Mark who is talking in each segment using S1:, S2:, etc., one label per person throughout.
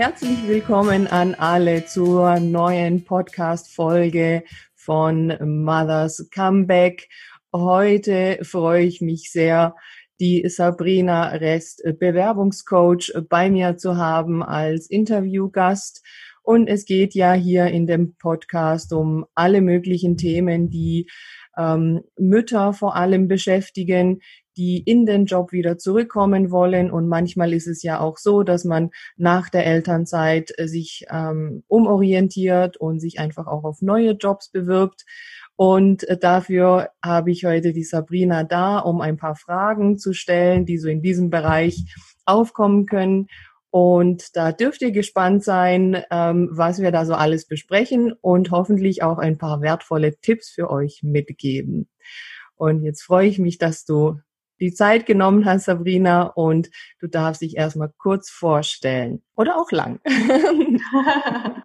S1: herzlich willkommen an alle zur neuen Podcast-Folge von Mothers Comeback. Heute freue ich mich sehr, die Sabrina Rest Bewerbungscoach bei mir zu haben als Interviewgast. Und es geht ja hier in dem Podcast um alle möglichen Themen, die ähm, Mütter vor allem beschäftigen, die in den Job wieder zurückkommen wollen. Und manchmal ist es ja auch so, dass man nach der Elternzeit äh, sich ähm, umorientiert und sich einfach auch auf neue Jobs bewirbt. Und äh, dafür habe ich heute die Sabrina da, um ein paar Fragen zu stellen, die so in diesem Bereich aufkommen können. Und da dürft ihr gespannt sein, ähm, was wir da so alles besprechen und hoffentlich auch ein paar wertvolle Tipps für euch mitgeben. Und jetzt freue ich mich, dass du die Zeit genommen hast, Sabrina, und du darfst dich erstmal kurz vorstellen. Oder auch lang.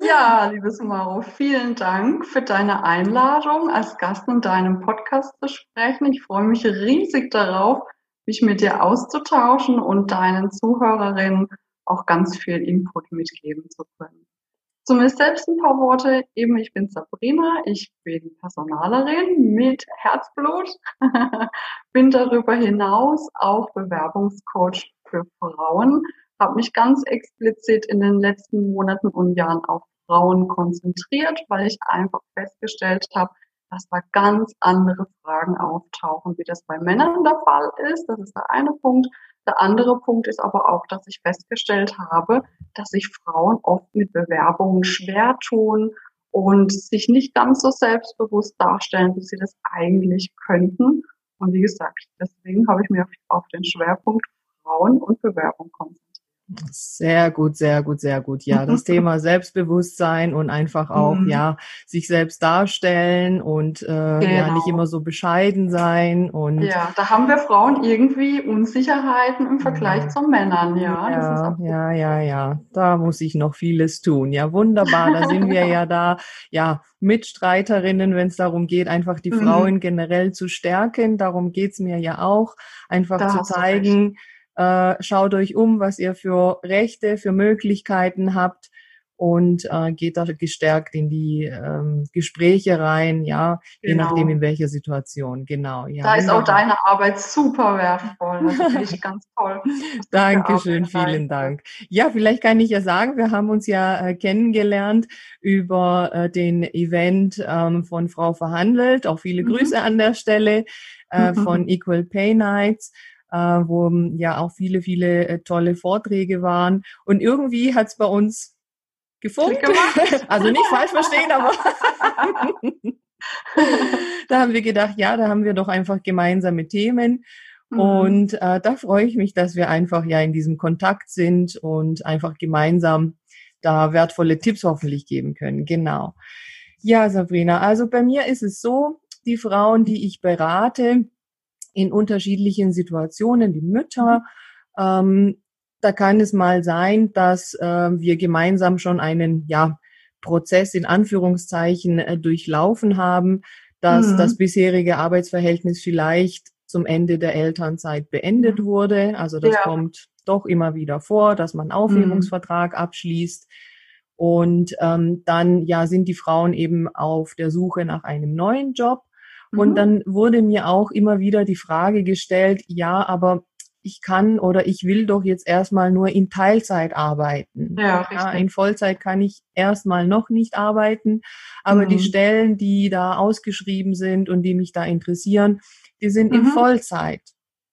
S2: ja, liebes Mauro, vielen Dank für deine Einladung, als Gast in deinem Podcast zu sprechen. Ich freue mich riesig darauf, mich mit dir auszutauschen und deinen Zuhörerinnen auch ganz viel Input mitgeben zu können. Zu mir selbst ein paar Worte. Eben, ich bin Sabrina, ich bin Personalerin mit Herzblut, bin darüber hinaus auch Bewerbungscoach für Frauen, habe mich ganz explizit in den letzten Monaten und Jahren auf Frauen konzentriert, weil ich einfach festgestellt habe, dass da ganz andere Fragen auftauchen, wie das bei Männern der Fall ist. Das ist der eine Punkt. Der andere Punkt ist aber auch, dass ich festgestellt habe, dass sich Frauen oft mit Bewerbungen schwer tun und sich nicht ganz so selbstbewusst darstellen, wie sie das eigentlich könnten. Und wie gesagt, deswegen habe ich mir auf den Schwerpunkt Frauen und Bewerbung konzentriert.
S1: Sehr gut, sehr gut, sehr gut. Ja, das Thema Selbstbewusstsein und einfach auch, mhm. ja, sich selbst darstellen und äh, genau. ja, nicht immer so bescheiden sein. Und
S2: ja, da haben wir Frauen irgendwie Unsicherheiten im Vergleich ja. zu Männern, ja.
S1: Ja, ja, ja, ja. Da muss ich noch vieles tun. Ja, wunderbar. Da sind wir ja da, ja, Mitstreiterinnen, wenn es darum geht, einfach die mhm. Frauen generell zu stärken. Darum geht's mir ja auch, einfach da zu zeigen, äh, schaut euch um, was ihr für Rechte, für Möglichkeiten habt und äh, geht da gestärkt in die ähm, Gespräche rein, ja, genau. je nachdem in welcher Situation, genau. Ja,
S2: da ist auch deine Arbeit super wertvoll, das finde ich ganz toll.
S1: Dankeschön, vielen Dank. Ja, vielleicht kann ich ja sagen, wir haben uns ja äh, kennengelernt über äh, den Event ähm, von Frau Verhandelt, auch viele mhm. Grüße an der Stelle äh, von Equal Pay Nights wo ähm, ja auch viele, viele äh, tolle Vorträge waren. Und irgendwie hat's bei uns gefunkt. also nicht falsch verstehen, aber da haben wir gedacht, ja, da haben wir doch einfach gemeinsame Themen. Mhm. Und äh, da freue ich mich, dass wir einfach ja in diesem Kontakt sind und einfach gemeinsam da wertvolle Tipps hoffentlich geben können. Genau. Ja, Sabrina, also bei mir ist es so, die Frauen, die ich berate, in unterschiedlichen Situationen, die Mütter. Ähm, da kann es mal sein, dass äh, wir gemeinsam schon einen ja, Prozess in Anführungszeichen äh, durchlaufen haben, dass mhm. das bisherige Arbeitsverhältnis vielleicht zum Ende der Elternzeit beendet mhm. wurde. Also das ja. kommt doch immer wieder vor, dass man einen Aufhebungsvertrag mhm. abschließt. Und ähm, dann ja sind die Frauen eben auf der Suche nach einem neuen Job. Und mhm. dann wurde mir auch immer wieder die Frage gestellt, ja, aber ich kann oder ich will doch jetzt erstmal nur in Teilzeit arbeiten. Ja, ja, in Vollzeit kann ich erstmal noch nicht arbeiten, aber mhm. die Stellen, die da ausgeschrieben sind und die mich da interessieren, die sind mhm. in Vollzeit.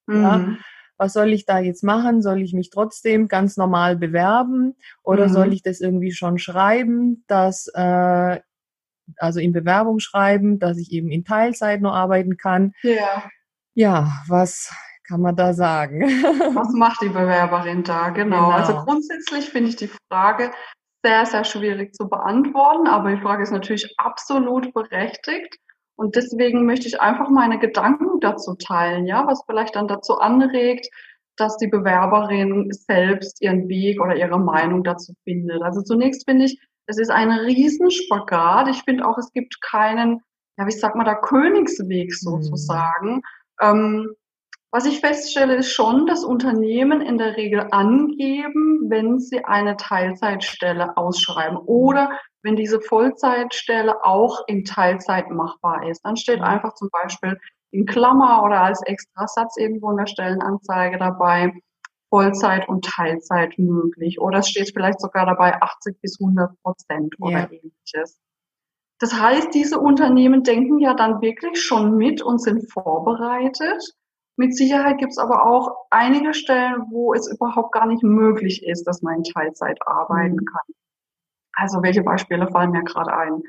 S1: Ja. Mhm. Was soll ich da jetzt machen? Soll ich mich trotzdem ganz normal bewerben oder soll mhm. ich das irgendwie schon schreiben, dass äh, also in Bewerbung schreiben, dass ich eben in Teilzeit nur arbeiten kann. Ja. Ja, was kann man da sagen?
S2: Was macht die Bewerberin da? Genau. genau. Also grundsätzlich finde ich die Frage sehr, sehr schwierig zu beantworten, aber die Frage ist natürlich absolut berechtigt. Und deswegen möchte ich einfach meine Gedanken dazu teilen, ja, was vielleicht dann dazu anregt, dass die Bewerberin selbst ihren Weg oder ihre Meinung dazu findet. Also zunächst finde ich, es ist ein Riesenspagat. Ich finde auch, es gibt keinen, ja, wie sagt man da, Königsweg mhm. sozusagen. Mhm. Ähm, Was ich feststelle, ist schon, dass Unternehmen in der Regel angeben, wenn sie eine Teilzeitstelle ausschreiben oder wenn diese Vollzeitstelle auch in Teilzeit machbar ist. Dann steht einfach zum Beispiel in Klammer oder als Extrasatz irgendwo in der Stellenanzeige dabei, Vollzeit und Teilzeit möglich. Oder es steht vielleicht sogar dabei 80 bis 100 Prozent oder ja. ähnliches. Das heißt, diese Unternehmen denken ja dann wirklich schon mit und sind vorbereitet. Mit Sicherheit gibt es aber auch einige Stellen, wo es überhaupt gar nicht möglich ist, dass man in Teilzeit arbeiten mhm. kann. Also welche Beispiele fallen mir gerade ein?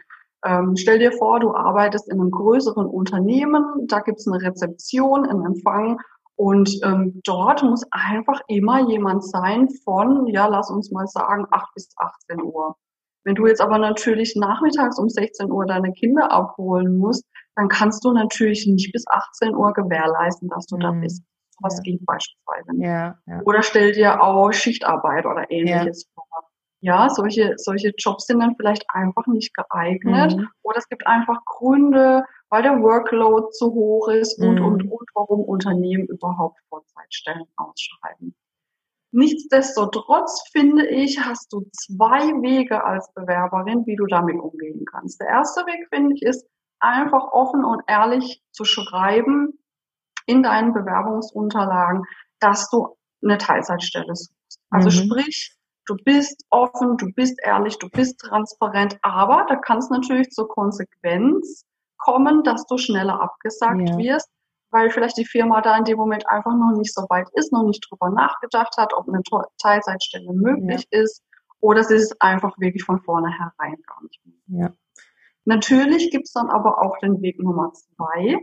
S2: Ähm, stell dir vor, du arbeitest in einem größeren Unternehmen, da gibt es eine Rezeption, einen Empfang und ähm, dort muss einfach immer jemand sein von, ja, lass uns mal sagen, 8 bis 18 Uhr. Wenn du jetzt aber natürlich nachmittags um 16 Uhr deine Kinder abholen musst, dann kannst du natürlich nicht bis 18 Uhr gewährleisten, dass du mhm. da bist. Was ja. geht beispielsweise nicht. Ja, ja. Oder stell dir auch Schichtarbeit oder ähnliches vor. Ja, solche, solche Jobs sind dann vielleicht einfach nicht geeignet. Mhm. Oder es gibt einfach Gründe, weil der Workload zu hoch ist und, mhm. und, und, warum Unternehmen überhaupt Vollzeitstellen ausschreiben. Nichtsdestotrotz finde ich, hast du zwei Wege als Bewerberin, wie du damit umgehen kannst. Der erste Weg, finde ich, ist einfach offen und ehrlich zu schreiben in deinen Bewerbungsunterlagen, dass du eine Teilzeitstelle suchst. Also mhm. sprich, du bist offen, du bist ehrlich, du bist transparent, aber da kann es natürlich zur Konsequenz kommen, dass du schneller abgesagt ja. wirst, weil vielleicht die Firma da in dem Moment einfach noch nicht so weit ist, noch nicht drüber nachgedacht hat, ob eine Teilzeitstelle möglich ja. ist oder sie ist einfach wirklich von vornherein gar nicht mehr. Ja. Natürlich gibt's dann aber auch den Weg Nummer zwei.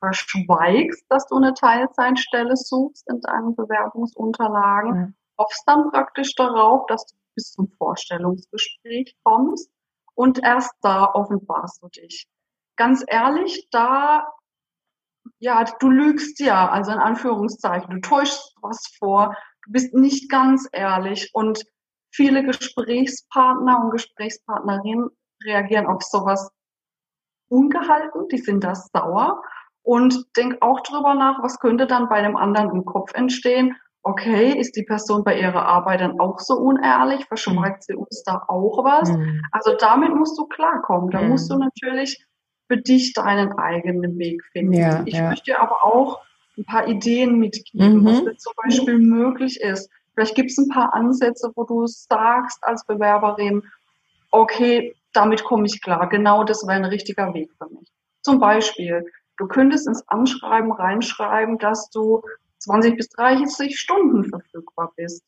S2: Verschweigst, dass du eine Teilzeitstelle suchst in deinen Bewerbungsunterlagen, ja. hoffst dann praktisch darauf, dass du bis zum Vorstellungsgespräch kommst und erst da offenbarst du dich. Ganz ehrlich, da ja, du lügst ja, also in Anführungszeichen, du täuschst was vor, du bist nicht ganz ehrlich und viele Gesprächspartner und Gesprächspartnerinnen reagieren auf sowas ungehalten, die sind da sauer und denk auch drüber nach, was könnte dann bei einem anderen im Kopf entstehen. Okay, ist die Person bei ihrer Arbeit dann auch so unehrlich? Verschweigt sie uns da auch was? Mhm. Also damit musst du klarkommen. Da mhm. musst du natürlich für dich deinen eigenen Weg finden. Ja, ich ja. möchte aber auch ein paar Ideen mitgeben, mhm. was zum Beispiel möglich ist. Vielleicht gibt es ein paar Ansätze, wo du sagst als Bewerberin, okay, damit komme ich klar. Genau das wäre ein richtiger Weg für mich. Zum Beispiel, du könntest ins Anschreiben reinschreiben, dass du 20 bis 30 Stunden verfügbar bist.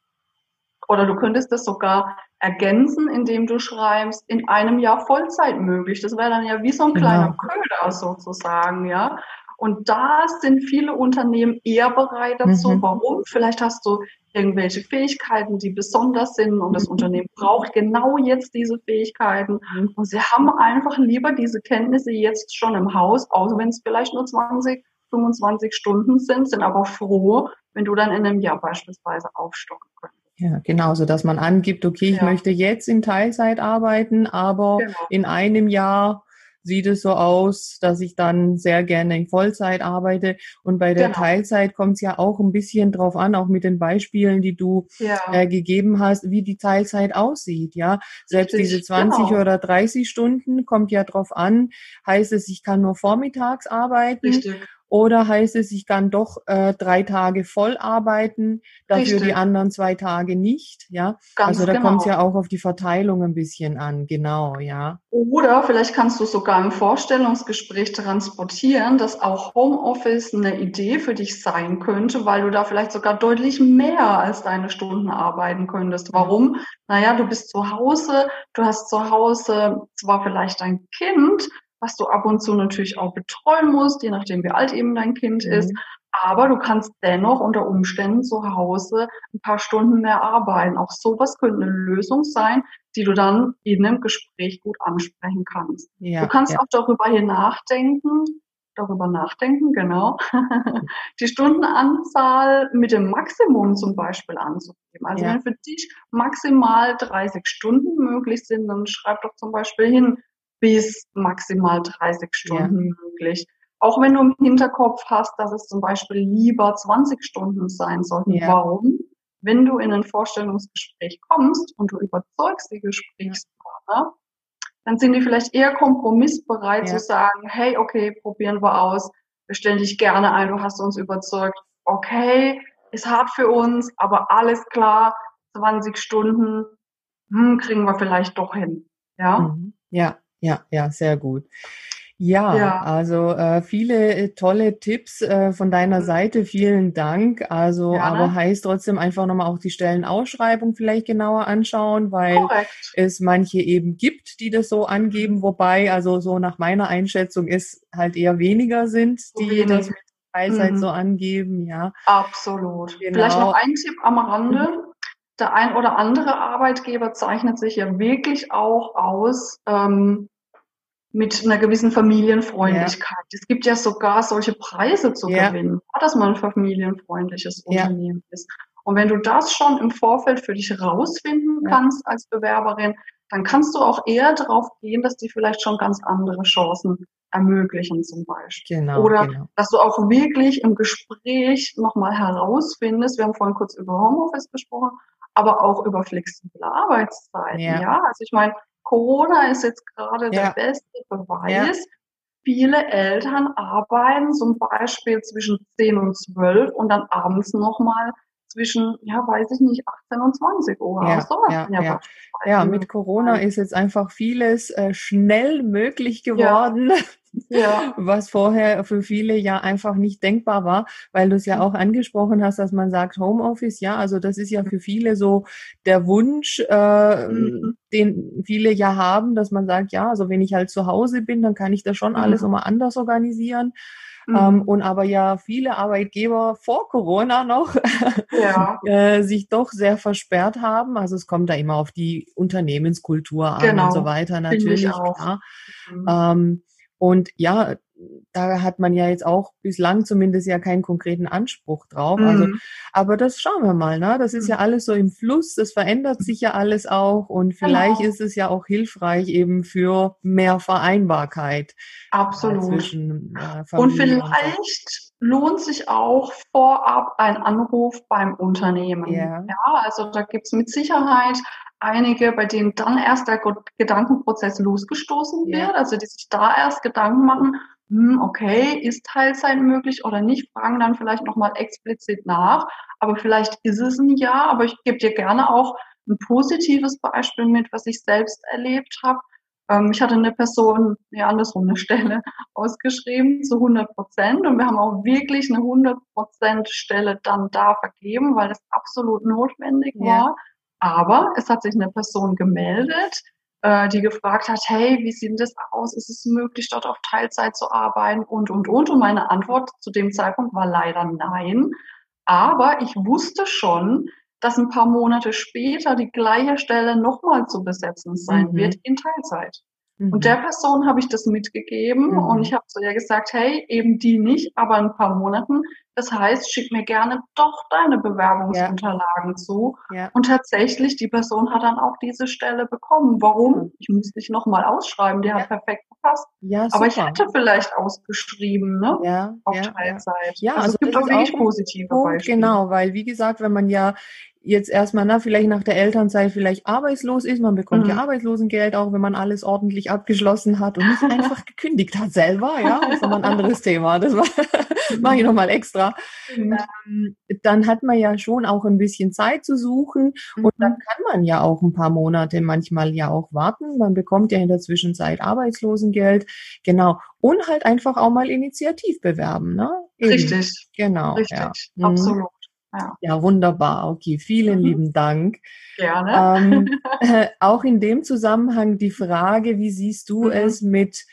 S2: Oder du könntest das sogar ergänzen, indem du schreibst, in einem Jahr Vollzeit möglich. Das wäre dann ja wie so ein kleiner genau. Köder sozusagen, ja. Und da sind viele Unternehmen eher bereit dazu. Mhm. Warum? Vielleicht hast du irgendwelche Fähigkeiten, die besonders sind und das mhm. Unternehmen braucht genau jetzt diese Fähigkeiten. Mhm. Und sie haben einfach lieber diese Kenntnisse jetzt schon im Haus, auch wenn es vielleicht nur 20, 25 Stunden sind, sind aber froh, wenn du dann in einem Jahr beispielsweise aufstocken könntest.
S1: Ja, genau, so dass man angibt, okay, ich ja. möchte jetzt in Teilzeit arbeiten, aber genau. in einem Jahr sieht es so aus, dass ich dann sehr gerne in Vollzeit arbeite. Und bei der genau. Teilzeit kommt es ja auch ein bisschen drauf an, auch mit den Beispielen, die du ja. äh, gegeben hast, wie die Teilzeit aussieht. Ja, selbst Richtig, diese 20 genau. oder 30 Stunden kommt ja drauf an. Heißt es, ich kann nur vormittags arbeiten Richtig. Oder heißt es, ich kann doch äh, drei Tage voll arbeiten, dafür Richtig. die anderen zwei Tage nicht, ja? Ganz also da genau. kommt es ja auch auf die Verteilung ein bisschen an, genau, ja.
S2: Oder vielleicht kannst du sogar im Vorstellungsgespräch transportieren, dass auch Homeoffice eine Idee für dich sein könnte, weil du da vielleicht sogar deutlich mehr als deine Stunden arbeiten könntest. Warum? Naja, du bist zu Hause, du hast zu Hause zwar vielleicht ein Kind, was du ab und zu natürlich auch betreuen musst, je nachdem wie alt eben dein Kind mhm. ist. Aber du kannst dennoch unter Umständen zu Hause ein paar Stunden mehr arbeiten. Auch sowas könnte eine Lösung sein, die du dann in einem Gespräch gut ansprechen kannst. Ja, du kannst ja. auch darüber hier nachdenken, darüber nachdenken, genau, die Stundenanzahl mit dem Maximum zum Beispiel anzugeben. Also ja. wenn für dich maximal 30 Stunden möglich sind, dann schreib doch zum Beispiel hin, bis maximal 30 Stunden ja. möglich. auch wenn du im Hinterkopf hast, dass es zum Beispiel lieber 20 Stunden sein sollten. Ja. Warum? Wenn du in ein Vorstellungsgespräch kommst und du überzeugst die Gesprächspartner, dann sind die vielleicht eher kompromissbereit ja. zu sagen, hey, okay, probieren wir aus, wir stellen dich gerne ein, du hast uns überzeugt, okay, ist hart für uns, aber alles klar, 20 Stunden, hm, kriegen wir vielleicht doch hin. Ja,
S1: mhm. ja, ja, ja, sehr gut. Ja, ja, also äh, viele äh, tolle Tipps äh, von deiner mhm. Seite. Vielen Dank. Also, Gerne. aber heißt trotzdem einfach nochmal auch die Stellenausschreibung vielleicht genauer anschauen, weil Korrekt. es manche eben gibt, die das so angeben, wobei, also so nach meiner Einschätzung ist halt eher weniger sind, die Wenig. das mit Teilzeit mhm. so angeben, ja.
S2: Absolut. Genau. Vielleicht noch ein Tipp am Rande. Mhm. Der ein oder andere Arbeitgeber zeichnet sich ja wirklich auch aus, ähm, mit einer gewissen Familienfreundlichkeit. Ja. Es gibt ja sogar solche Preise zu ja. gewinnen, dass man ein familienfreundliches Unternehmen ja. ist. Und wenn du das schon im Vorfeld für dich rausfinden kannst als Bewerberin, dann kannst du auch eher darauf gehen, dass die vielleicht schon ganz andere Chancen ermöglichen zum Beispiel. Genau, Oder genau. dass du auch wirklich im Gespräch nochmal herausfindest, wir haben vorhin kurz über Homeoffice gesprochen, aber auch über flexible Arbeitszeiten. Ja, ja? also ich meine, Corona ist jetzt gerade ja. der beste Beweis. Ja. Viele Eltern arbeiten zum Beispiel zwischen 10 und 12 und dann abends nochmal zwischen, ja, weiß ich nicht, 18 und 20 Uhr.
S1: Ja, ja, ja, ja. mit Corona ist jetzt einfach vieles äh, schnell möglich geworden. Ja. Was vorher für viele ja einfach nicht denkbar war, weil du es ja auch angesprochen hast, dass man sagt Homeoffice, ja, also das ist ja für viele so der Wunsch, äh, mhm. den viele ja haben, dass man sagt, ja, also wenn ich halt zu Hause bin, dann kann ich das schon mhm. alles immer anders organisieren. Mhm. Ähm, und aber ja viele Arbeitgeber vor Corona noch ja. äh, sich doch sehr versperrt haben. Also es kommt da immer auf die Unternehmenskultur an genau. und so weiter natürlich. Klar. Mhm. Ähm, und ja, da hat man ja jetzt auch bislang zumindest ja keinen konkreten Anspruch drauf. Also, mhm. Also, aber das schauen wir mal, ne? Das ist ja mhm. alles so im Fluss, das verändert sich ja alles auch und vielleicht genau. ist es ja auch hilfreich eben für mehr Vereinbarkeit.
S2: Äh, Absolut. Zwischen, äh, und vielleicht und lohnt sich auch vorab ein Anruf beim Unternehmen. Yeah. Ja, also da gibt's mit Sicherheit einige, bei denen dann erst der Gedankenprozess losgestoßen wird, yeah. also die sich da erst Gedanken machen, okay, ist Teilzeit möglich oder nicht, fragen dann vielleicht nochmal explizit nach. Aber vielleicht ist es ein Ja, aber ich gebe dir gerne auch ein positives Beispiel mit, was ich selbst erlebt habe. Ähm, ich hatte eine Person, ja andersrum, eine Stelle ausgeschrieben zu 100 Prozent und wir haben auch wirklich eine 100 Prozent Stelle dann da vergeben, weil das absolut notwendig ja. war. Aber es hat sich eine Person gemeldet, äh, die gefragt hat, hey, wie sieht das aus? Ist es möglich, dort auf Teilzeit zu arbeiten? Und, und, und. Und meine Antwort zu dem Zeitpunkt war leider nein. Aber ich wusste schon, dass ein paar Monate später die gleiche Stelle nochmal zu besetzen sein mhm. wird in Teilzeit. Mhm. Und der Person habe ich das mitgegeben mhm. und ich habe zu ihr gesagt, hey, eben die nicht, aber in ein paar Monaten das heißt, schick mir gerne doch deine Bewerbungsunterlagen ja. zu. Ja. Und tatsächlich, die Person hat dann auch diese Stelle bekommen. Warum? Ich muss dich nochmal ausschreiben, die hat perfekt gepasst. Ja, Aber ich hätte vielleicht ausgeschrieben, ne? Ja, auf Teilzeit.
S1: Ja, also, also es gibt auch wirklich positive Punkt, Beispiele. Genau, weil wie gesagt, wenn man ja jetzt erstmal, na, vielleicht nach der Elternzeit vielleicht arbeitslos ist, man bekommt mhm. ja Arbeitslosengeld, auch wenn man alles ordentlich abgeschlossen hat und nicht einfach gekündigt hat selber, ja, das ist nochmal ein anderes Thema, das war, mache ich nochmal extra. Mhm. Ähm, dann hat man ja schon auch ein bisschen Zeit zu suchen mhm. und dann kann man ja auch ein paar Monate manchmal ja auch warten, man bekommt ja in der Zwischenzeit Arbeitslosengeld, genau, und halt einfach auch mal initiativ bewerben, ne?
S2: Eben. Richtig.
S1: Genau.
S2: Richtig, ja. Mhm. absolut.
S1: Ja. ja, wunderbar. Okay, vielen mhm. lieben Dank.
S2: Gerne.
S1: Ähm, äh, auch in dem Zusammenhang die Frage, wie siehst du mhm. es mit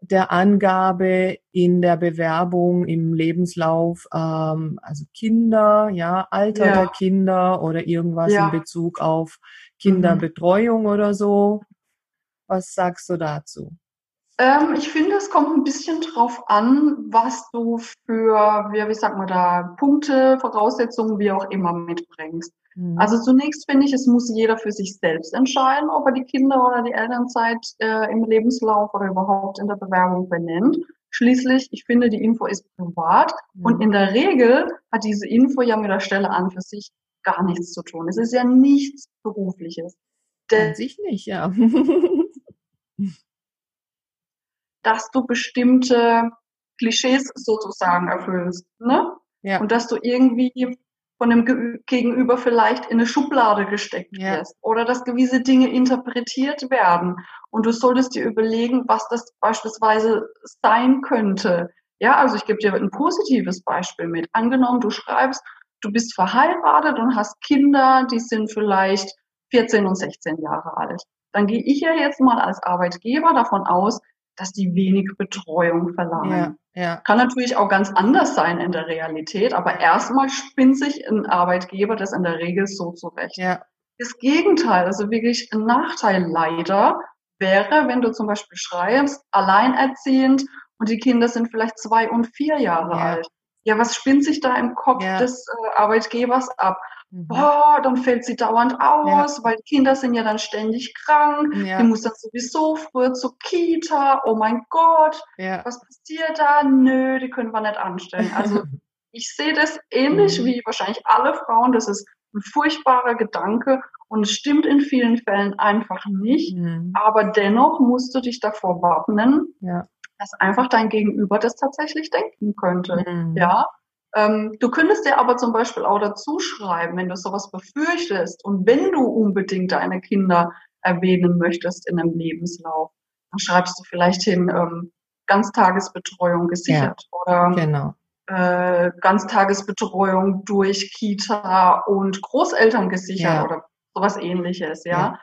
S1: der Angabe in der Bewerbung im Lebenslauf, ähm, also Kinder, ja, Alter ja. der Kinder oder irgendwas ja. in Bezug auf Kinderbetreuung mhm. oder so. Was sagst du dazu?
S2: Ähm, ich finde, es kommt ein bisschen drauf an, was du für, wie, wie sagt man da, Punkte, Voraussetzungen, wie auch immer mitbringst. Mhm. Also zunächst finde ich, es muss jeder für sich selbst entscheiden, ob er die Kinder oder die Elternzeit äh, im Lebenslauf oder überhaupt in der Bewerbung benennt. Schließlich, ich finde, die Info ist privat mhm. und in der Regel hat diese Info ja mit der Stelle an für sich gar nichts zu tun. Es ist ja nichts Berufliches.
S1: An sich nicht, ja.
S2: dass du bestimmte Klischees sozusagen erfüllst, ne? Ja. Und dass du irgendwie von dem Gegenüber vielleicht in eine Schublade gesteckt ja. wirst oder dass gewisse Dinge interpretiert werden und du solltest dir überlegen, was das beispielsweise sein könnte. Ja, also ich gebe dir ein positives Beispiel mit. Angenommen, du schreibst, du bist verheiratet und hast Kinder, die sind vielleicht 14 und 16 Jahre alt. Dann gehe ich ja jetzt mal als Arbeitgeber davon aus, dass die wenig Betreuung verlangen. Ja, ja. Kann natürlich auch ganz anders sein in der Realität, aber erstmal spinnt sich ein Arbeitgeber das in der Regel so zurecht. Ja. Das Gegenteil, also wirklich ein Nachteil leider, wäre, wenn du zum Beispiel schreibst, alleinerziehend und die Kinder sind vielleicht zwei und vier Jahre ja. alt. Ja, was spinnt sich da im Kopf des äh, Arbeitgebers ab? Mhm. Boah, dann fällt sie dauernd aus, ja. weil Kinder sind ja dann ständig krank. Ja. Die muss dann sowieso früher zur Kita. Oh mein Gott, ja. was passiert da? Nö, die können wir nicht anstellen. Also ich sehe das ähnlich mhm. wie wahrscheinlich alle Frauen. Das ist ein furchtbarer Gedanke und es stimmt in vielen Fällen einfach nicht. Mhm. Aber dennoch musst du dich davor wappnen, dass einfach dein Gegenüber das tatsächlich denken könnte. Mhm. Ja, ähm, du könntest dir aber zum Beispiel auch dazu schreiben, wenn du sowas befürchtest und wenn du unbedingt deine Kinder erwähnen möchtest in einem Lebenslauf, dann schreibst du vielleicht hin, ähm, Ganztagesbetreuung gesichert ja, oder genau. äh, Ganztagesbetreuung durch Kita und Großeltern gesichert ja. oder sowas ähnliches, ja? ja.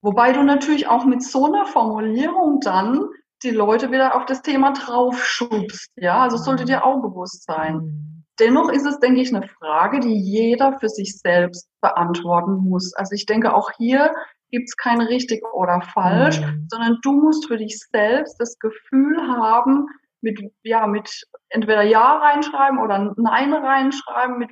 S2: Wobei du natürlich auch mit so einer Formulierung dann die Leute wieder auf das Thema draufschubst, ja, also sollte dir auch bewusst sein. Dennoch ist es, denke ich, eine Frage, die jeder für sich selbst beantworten muss. Also ich denke, auch hier gibt es kein richtig oder falsch, mhm. sondern du musst für dich selbst das Gefühl haben, mit, ja, mit entweder Ja reinschreiben oder Nein reinschreiben, mit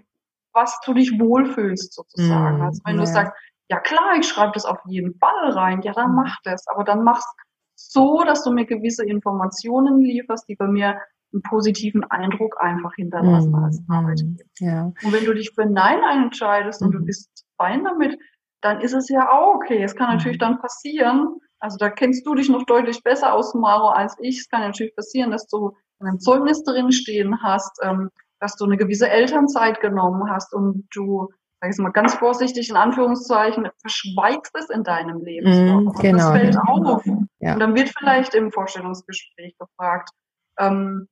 S2: was du dich wohlfühlst sozusagen. Mhm. Also wenn ja. du sagst, ja klar, ich schreibe das auf jeden Fall rein, ja dann mhm. mach das, aber dann mach's so, dass du mir gewisse Informationen lieferst, die bei mir einen positiven Eindruck einfach hinterlassen mhm. als Arbeitgeber. Ja. Und wenn du dich für Nein entscheidest mhm. und du mhm. bist fein damit, dann ist es ja auch okay. Es kann natürlich mhm. dann passieren, also da kennst du dich noch deutlich besser aus, Maro, als ich. Es kann natürlich passieren, dass du in einem Zeugnis drin stehen hast, ähm, dass du eine gewisse Elternzeit genommen hast und du, sag ich mal ganz vorsichtig in Anführungszeichen, verschweigst es in deinem Leben.
S1: Mm, genau. Das fällt
S2: auf. Ja. Und dann wird vielleicht im Vorstellungsgespräch gefragt, ähm,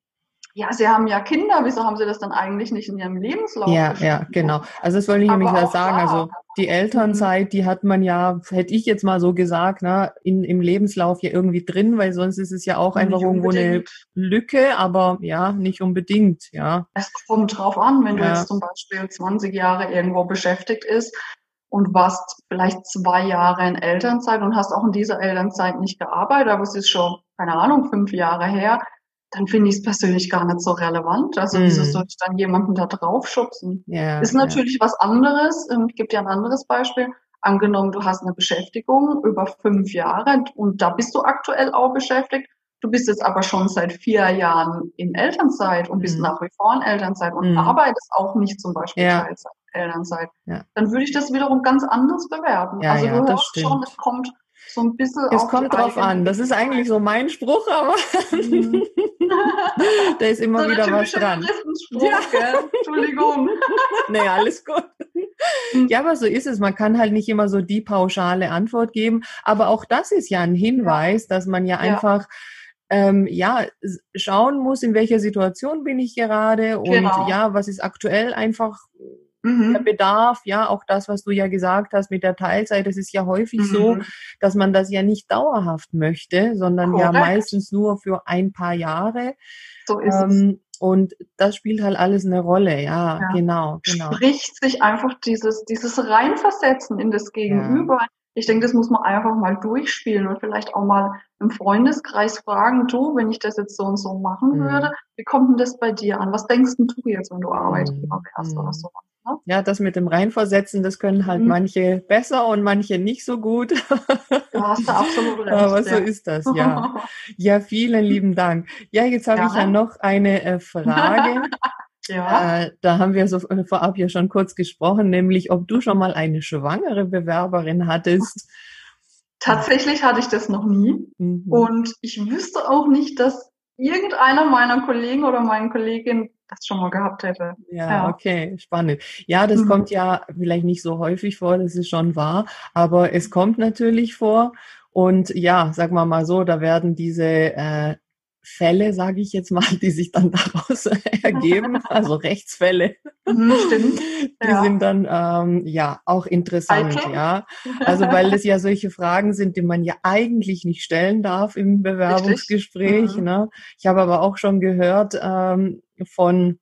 S2: ja, Sie haben ja Kinder, wieso haben Sie das dann eigentlich nicht in Ihrem Lebenslauf?
S1: Ja, ja, genau. Also das wollte ich nämlich ja sagen. Also die Elternzeit, die hat man ja, hätte ich jetzt mal so gesagt, ne, in, im Lebenslauf ja irgendwie drin, weil sonst ist es ja auch einfach irgendwo eine Lücke, aber ja, nicht unbedingt, ja.
S2: Es kommt drauf an, wenn ja. du jetzt zum Beispiel 20 Jahre irgendwo beschäftigt ist und warst vielleicht zwei Jahre in Elternzeit und hast auch in dieser Elternzeit nicht gearbeitet, aber es ist schon, keine Ahnung, fünf Jahre her, dann finde ich es persönlich gar nicht so relevant. Also mm. wieso mhm. soll ich dann jemanden da drauf schubsen? Yeah, ist natürlich yeah. was anderes. Ähm, ich gebe dir ein anderes Beispiel. Angenommen, du hast eine Beschäftigung über fünf Jahre und da bist du aktuell auch beschäftigt. Du bist jetzt aber schon seit vier Jahren in Elternzeit und bist mm. nach wie vor in Elternzeit und mm. arbeitest auch nicht zum Beispiel ja. Teilzeit, Elternzeit. Ja. Dann würde ich das wiederum ganz anders bewerten. Ja, also du hörst schon, es kommt so ein bisschen.
S1: Es kommt drauf an. Das ist eigentlich so mein Spruch, aber mhm. da ist immer so wieder was dran.
S2: Ja. Entschuldigung.
S1: nee, alles gut. Mhm. Ja, aber so ist es. Man kann halt nicht immer so die pauschale Antwort geben. Aber auch das ist ja ein Hinweis, dass man ja, ja. einfach ähm, ja, schauen muss, in welcher Situation bin ich gerade und genau. ja, was ist aktuell einfach mhm. der Bedarf, ja, auch das, was du ja gesagt hast mit der Teilzeit, das ist ja häufig mhm. so, dass man das ja nicht dauerhaft möchte, sondern Korrekt. ja meistens nur für ein paar Jahre. So ist ähm, es. Und das spielt halt alles eine Rolle, ja, ja, genau, genau.
S2: Spricht sich einfach dieses, dieses Reinversetzen in das Gegenüber. Ja. Ich denke, das muss man einfach mal durchspielen und vielleicht auch mal im Freundeskreis fragen, du, wenn ich das jetzt so und so machen mhm. würde, wie kommt denn das bei dir an? Was denkst denn du jetzt, wenn du Arbeitgeber wärst mhm. oder so?
S1: Ja, das mit dem Reinversetzen, das können halt mhm. manche besser und manche nicht so gut.
S2: Du hast da absolut recht.
S1: Aber so ja. ist das, ja. Ja, vielen lieben Dank. Ja, jetzt habe ja. ich ja noch eine äh, Frage. ja. Äh, da haben wir so vorab ja schon kurz gesprochen, nämlich ob du schon mal eine schwangere Bewerberin hattest.
S2: Tatsächlich hatte ich das noch nie. Mhm. Und ich wüsste auch nicht, dass irgendeiner meiner Kollegen oder meinen Kolleginnen das schon mal gehabt hätte.
S1: Ja, ja. okay, spannend. Ja, das mhm. kommt ja vielleicht nicht so häufig vor, das ist schon wahr, aber es kommt natürlich vor. Und ja, sagen wir mal so, da werden diese äh, Fälle, sage ich jetzt mal, die sich dann daraus ergeben, also Rechtsfälle, mhm, stimmt. die ja. sind dann ähm, ja auch interessant, okay. ja. Also weil das ja solche Fragen sind, die man ja eigentlich nicht stellen darf im Bewerbungsgespräch. Mhm. Ne? Ich habe aber auch schon gehört ähm, von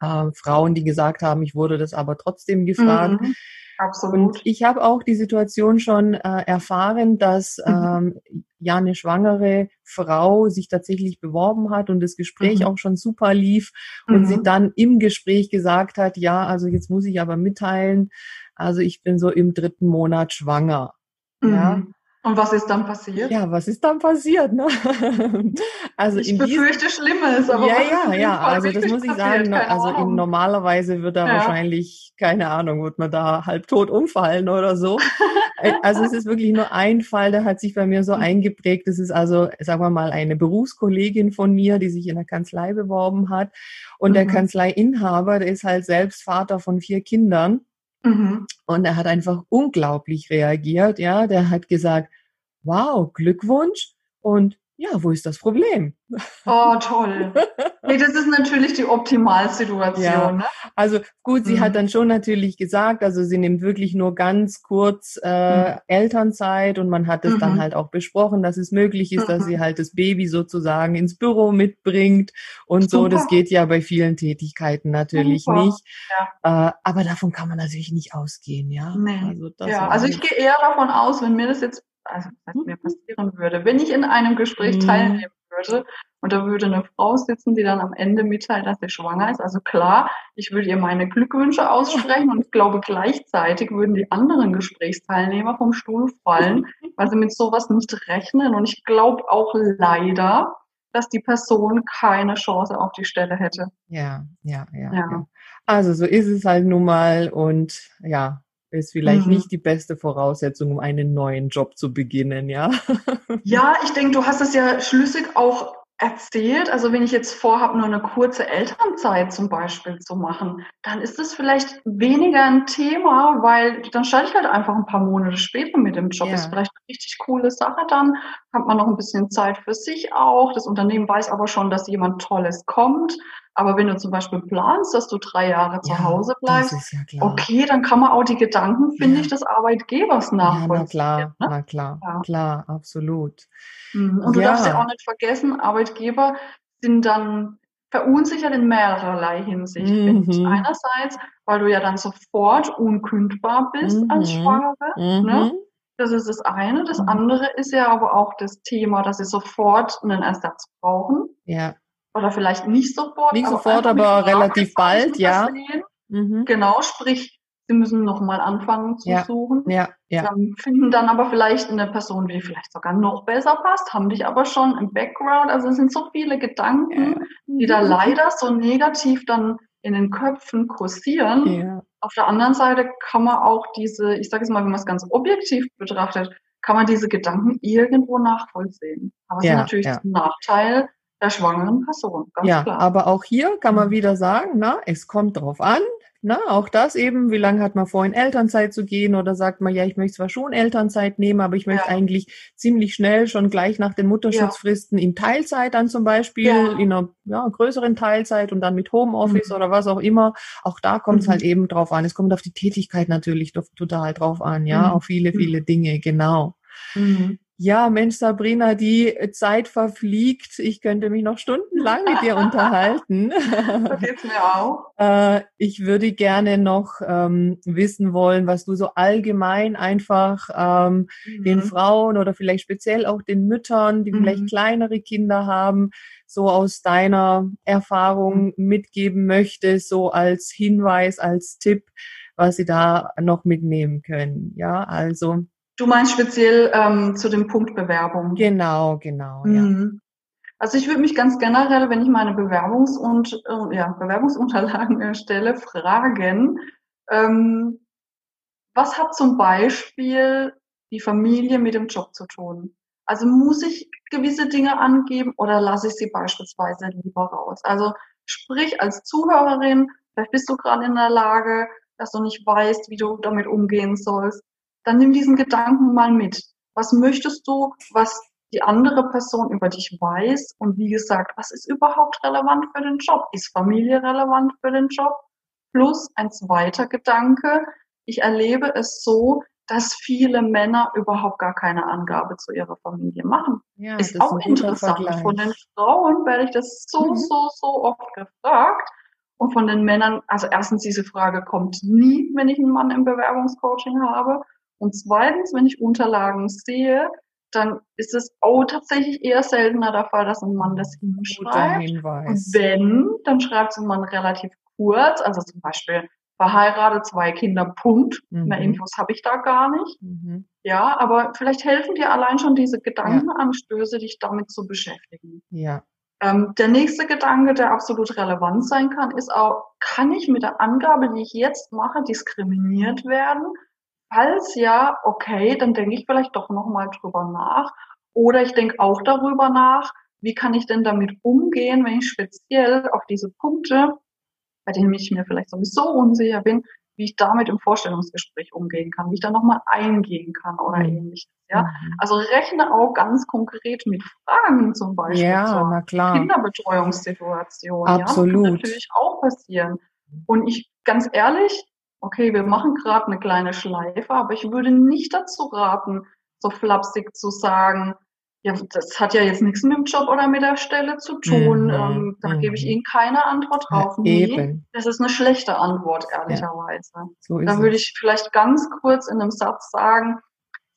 S1: äh, Frauen, die gesagt haben, ich wurde das aber trotzdem gefragt. Mhm. Absolut. Und ich habe auch die Situation schon äh, erfahren, dass mhm. ähm, ja eine schwangere Frau sich tatsächlich beworben hat und das Gespräch mhm. auch schon super lief und mhm. sie dann im Gespräch gesagt hat, ja, also jetzt muss ich aber mitteilen, also ich bin so im dritten Monat schwanger. Ja.
S2: Und was ist dann passiert?
S1: Ja, was ist dann passiert? Ne?
S2: Also ich befürchte Schlimmes, aber
S1: ja, ja, ja. Also das muss ich sagen. Also in, normalerweise wird da ja. wahrscheinlich keine Ahnung, wird man da halb tot umfallen oder so. Äh, also es ist wirklich nur ein Fall, der hat sich bei mir so eingeprägt. Das ist also, sagen wir mal, eine Berufskollegin von mir, die sich in der Kanzlei beworben hat. Und mhm. der Kanzleiinhaber, der ist halt selbst Vater von vier Kindern. Mhm. Und er hat einfach unglaublich reagiert, ja. Der hat gesagt, wow, Glückwunsch und ja, wo ist das Problem?
S2: Oh, toll. Nee, das ist natürlich die Optimalsituation. Ja. Ne?
S1: Also gut, sie mhm. hat dann schon natürlich gesagt, also sie nimmt wirklich nur ganz kurz äh, mhm. Elternzeit und man hat es mhm. dann halt auch besprochen, dass es möglich ist, dass sie mhm. halt das Baby sozusagen ins Büro mitbringt und Super. so. Das geht ja bei vielen Tätigkeiten natürlich Super. nicht. Ja. Äh, aber davon kann man natürlich nicht ausgehen, ja.
S2: Nee. Also, ja. also ich gehe eher davon aus, wenn mir das jetzt also was mir mhm. passieren würde, wenn ich in einem Gespräch mhm. teilnehmen würde und da würde eine Frau sitzen, die dann am Ende mitteilt, dass sie schwanger ist. Also klar, ich würde ihr meine Glückwünsche aussprechen und ich glaube gleichzeitig würden die anderen Gesprächsteilnehmer vom Stuhl fallen, weil sie mit sowas nicht rechnen. Und ich glaube auch leider, dass die Person keine Chance auf die Stelle hätte.
S1: Ja, ja, ja. ja. ja. Also so ist es halt nun mal und ja, ist vielleicht mhm. nicht die beste Voraussetzung, um einen neuen Job zu beginnen, ja?
S2: Ja, ich denke, du hast es ja schlüssig auch erzählt. Also wenn ich jetzt vorhabe, nur eine kurze Elternzeit zum Beispiel zu machen, dann ist das vielleicht weniger ein Thema, weil dann starte ich halt einfach ein paar Monate später mit dem Job. Ja. Ist vielleicht eine richtig coole Sache dann. Hat man noch ein bisschen Zeit für sich auch. Das Unternehmen weiß aber schon, dass jemand Tolles kommt. Aber wenn du zum Beispiel planst, dass du drei Jahre zu ja, Hause bleibst, ja okay, dann kann man auch die Gedanken, finde ja. ich, des Arbeitgebers nachvollziehen.
S1: Na klar, ne? na klar, klar, absolut.
S2: Mhm. Und du darfst ja auch nicht vergessen, Arbeitgeber sind dann verunsichert in mehrerlei Hinsicht. Mhm. Einerseits, weil du ja dann sofort unkündbar bist mhm. als Schwangere. Ne? Mhm. Das ist das eine. Das mhm. andere ist ja aber auch das Thema, dass sie sofort einen Ersatz brauchen.
S1: Ja
S2: oder vielleicht nicht sofort.
S1: Nicht aber sofort, aber relativ bald, ja.
S2: Mhm. Genau, sprich, sie müssen nochmal anfangen zu
S1: ja.
S2: suchen.
S1: Ja, ja.
S2: Dann finden dann aber vielleicht eine Person, die vielleicht sogar noch besser passt, haben dich aber schon im Background. Also es sind so viele Gedanken, ja. die da leider so negativ dann in den Köpfen kursieren. Ja. Auf der anderen Seite kann man auch diese, ich sage es mal, wenn man es ganz objektiv betrachtet, kann man diese Gedanken irgendwo nachvollziehen. Aber es ist natürlich ein Nachteil, der schwangeren Person,
S1: ganz ja, klar. aber auch hier kann man mhm. wieder sagen, na, es kommt drauf an, na, auch das eben, wie lange hat man vor, in Elternzeit zu gehen oder sagt man, ja, ich möchte zwar schon Elternzeit nehmen, aber ich möchte ja. eigentlich ziemlich schnell, schon gleich nach den Mutterschutzfristen ja. in Teilzeit dann zum Beispiel, ja. in einer ja, größeren Teilzeit und dann mit Homeoffice mhm. oder was auch immer. Auch da kommt es halt mhm. halt eben drauf an. Es kommt auf die Tätigkeit natürlich total drauf an, ja, mhm. auf viele, viele Dinge, genau. Mhm. Ja, Mensch, Sabrina, die Zeit verfliegt. Ich könnte mich noch stundenlang mit dir unterhalten.
S2: Das geht's mir auch.
S1: Äh, ich würde gerne noch ähm, wissen wollen, was du so allgemein einfach ähm, mhm. den Frauen oder vielleicht speziell auch den Müttern, die mhm. vielleicht kleinere Kinder haben, so aus deiner Erfahrung mhm. mitgeben möchtest, so als Hinweis, als Tipp, was sie da noch mitnehmen können. Ja, also
S2: Du meinst speziell ähm, zu dem Punkt Bewerbung.
S1: Genau, genau, ja. Mhm.
S2: Also ich würde mich ganz generell, wenn ich meine Bewerbungs- und äh, ja, Bewerbungsunterlagen erstelle, fragen, ähm, was hat zum Beispiel die Familie mit dem Job zu tun? Also muss ich gewisse Dinge angeben oder lasse ich sie beispielsweise lieber raus? Also sprich als Zuhörerin, vielleicht bist du gerade in der Lage, dass du nicht weißt, wie du damit umgehen sollst dann nimm diesen Gedanken mal mit. Was möchtest du, was die andere Person über dich weiß? Und wie gesagt, was ist überhaupt relevant für den Job? Ist Familie relevant für den Job? Plus ein zweiter Gedanke. Ich erlebe es so, dass viele Männer überhaupt gar keine Angabe zu ihrer Familie machen. Ja, ist auch ist interessant. Vergleich. Von den Frauen werde ich das so, mhm. so, so oft gefragt. Und von den Männern, also erstens diese Frage kommt nie, wenn ich einen Mann im Bewerbungscoaching habe. Und zweitens, wenn ich Unterlagen sehe, dann ist es auch tatsächlich eher seltener der Fall, dass ein Mann das hinschreibt. Und wenn, dann schreibt es ein Mann relativ kurz, also zum Beispiel verheiratet, zwei Kinder, Punkt. Mhm. Mehr Infos habe ich da gar nicht. Mhm. Ja, aber vielleicht helfen dir allein schon diese Gedankenanstöße, ja. dich damit zu beschäftigen.
S1: Ja.
S2: Ähm, der nächste Gedanke, der absolut relevant sein kann, ist auch, kann ich mit der Angabe, die ich jetzt mache, diskriminiert werden? Falls ja, okay, dann denke ich vielleicht doch nochmal drüber nach. Oder ich denke auch darüber nach, wie kann ich denn damit umgehen, wenn ich speziell auf diese Punkte, bei denen ich mir vielleicht sowieso unsicher bin, wie ich damit im Vorstellungsgespräch umgehen kann, wie ich da nochmal eingehen kann oder mhm. ähnliches. Ja? Mhm. Also rechne auch ganz konkret mit Fragen zum Beispiel
S1: ja, zur na klar.
S2: Kinderbetreuungssituation.
S1: Absolut. Ja? Das kann
S2: natürlich auch passieren. Und ich, ganz ehrlich, okay, wir machen gerade eine kleine Schleife, aber ich würde nicht dazu raten, so flapsig zu sagen, ja, das hat ja jetzt nichts mit dem Job oder mit der Stelle zu tun. Mhm. Ähm, da mhm. gebe ich Ihnen keine Antwort drauf. Ja, nee, das ist eine schlechte Antwort, ehrlicherweise. Ja, so da würde ich vielleicht ganz kurz in einem Satz sagen,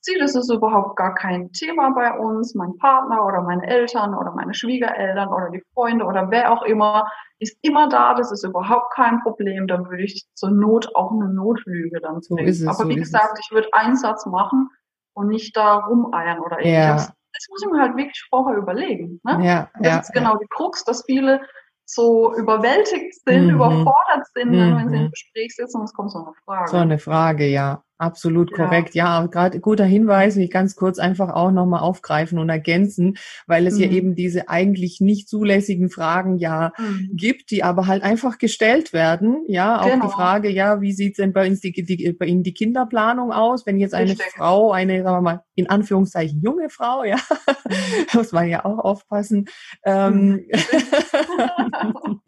S2: Ziel ist es überhaupt gar kein Thema bei uns. Mein Partner oder meine Eltern oder meine Schwiegereltern oder die Freunde oder wer auch immer ist immer da. Das ist überhaupt kein Problem. Dann würde ich zur Not auch eine Notlüge dann so es, Aber so wie gesagt, es. ich würde einen Satz machen und nicht da rumeiern oder irgendwas. Ja. Das muss ich mir halt wirklich vorher überlegen. Ne?
S1: Ja,
S2: das
S1: ja,
S2: ist genau die Krux, dass viele so überwältigt sind, mhm. überfordert sind, mhm. wenn sie im Gespräch sitzen und es kommt so eine Frage.
S1: So eine Frage, ja. Absolut korrekt. Ja, ja gerade guter Hinweis, will ich ganz kurz einfach auch nochmal aufgreifen und ergänzen, weil es mhm. ja eben diese eigentlich nicht zulässigen Fragen ja mhm. gibt, die aber halt einfach gestellt werden. Ja, auch genau. die Frage, ja, wie sieht denn bei uns die, die, bei Ihnen die Kinderplanung aus, wenn jetzt eine Richtig. Frau, eine, sagen wir mal, in Anführungszeichen junge Frau, ja, mhm. muss man ja auch aufpassen. Ähm,
S2: mhm.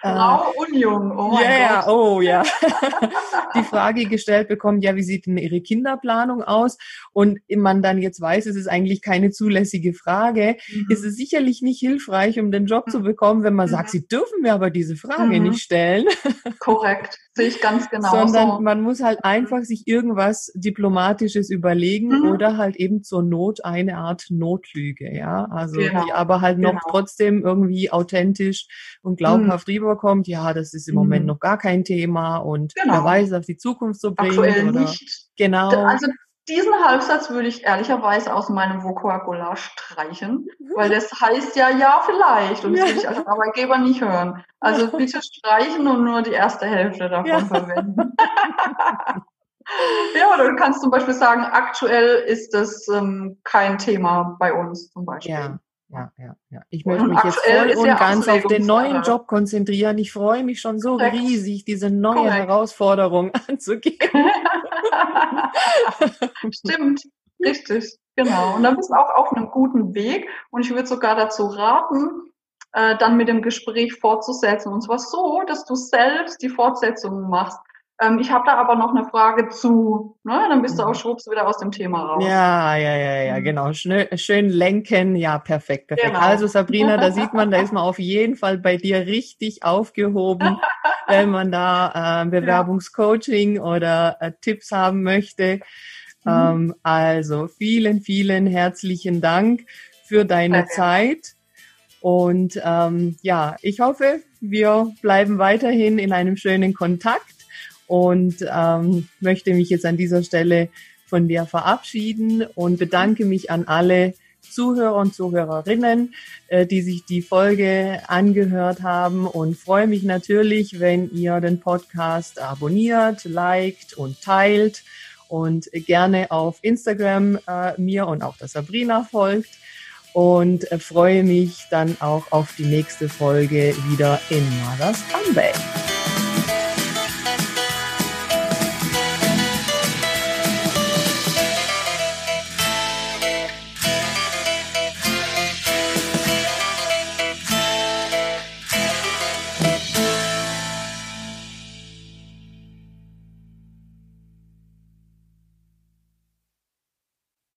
S2: Frau und jung, oh mein
S1: yeah, oh ja. die Frage gestellt bekommt, ja, wie sieht denn Ihre Kinderplanung aus? Und man dann jetzt weiß, es ist eigentlich keine zulässige Frage, mhm. ist es sicherlich nicht hilfreich, um den Job zu mhm. bekommen, wenn man mhm. sagt, Sie dürfen mir aber diese Frage mhm. nicht stellen.
S2: Korrekt, sehe ich ganz genau.
S1: Sondern so. man muss halt einfach sich irgendwas Diplomatisches überlegen mhm. oder halt eben zur Not eine Art Notlüge, ja. Also genau. die aber halt noch genau. trotzdem irgendwie authentisch und glaubhaft mhm. rüberkommt, ja, das ist im Moment noch gar kein Thema und genau. wer weiß, auf die Zukunft so bringt.
S2: Aktuell oder, nicht.
S1: Genau.
S2: Also diesen Halbsatz würde ich ehrlicherweise aus meinem Vokabular streichen, weil das heißt ja, ja, vielleicht. Und das will ich als Arbeitgeber nicht hören. Also bitte streichen und nur die erste Hälfte davon ja. verwenden. ja, oder du kannst zum Beispiel sagen, aktuell ist das ähm, kein Thema bei uns zum Beispiel.
S1: Ja ja, ja, ja. Ich möchte mich jetzt voll und ganz auf den neuen Job konzentrieren. Ich freue mich schon so Korrekt. riesig, diese neue Korrekt. Herausforderung anzugehen.
S2: Stimmt, richtig, genau. Und dann bist du auch auf einem guten Weg. Und ich würde sogar dazu raten, äh, dann mit dem Gespräch fortzusetzen. Und zwar so, dass du selbst die Fortsetzung machst. Ähm, ich habe da aber noch eine Frage zu. Ne? Dann bist du auch schwupps wieder aus dem Thema raus.
S1: Ja, ja, ja, ja, mhm. genau. Schön, schön lenken. Ja, perfekt, perfekt. Genau. Also Sabrina, da sieht man, da ist man auf jeden Fall bei dir richtig aufgehoben, wenn man da äh, Bewerbungscoaching oder äh, Tipps haben möchte. Mhm. Ähm, also vielen, vielen herzlichen Dank für deine okay. Zeit. Und ähm, ja, ich hoffe, wir bleiben weiterhin in einem schönen Kontakt und ähm, möchte mich jetzt an dieser Stelle von dir verabschieden und bedanke mich an alle Zuhörer und Zuhörerinnen, äh, die sich die Folge angehört haben und freue mich natürlich, wenn ihr den Podcast abonniert, liked und teilt und gerne auf Instagram äh, mir und auch der Sabrina folgt und äh, freue mich dann auch auf die nächste Folge wieder in Mothers Comeback.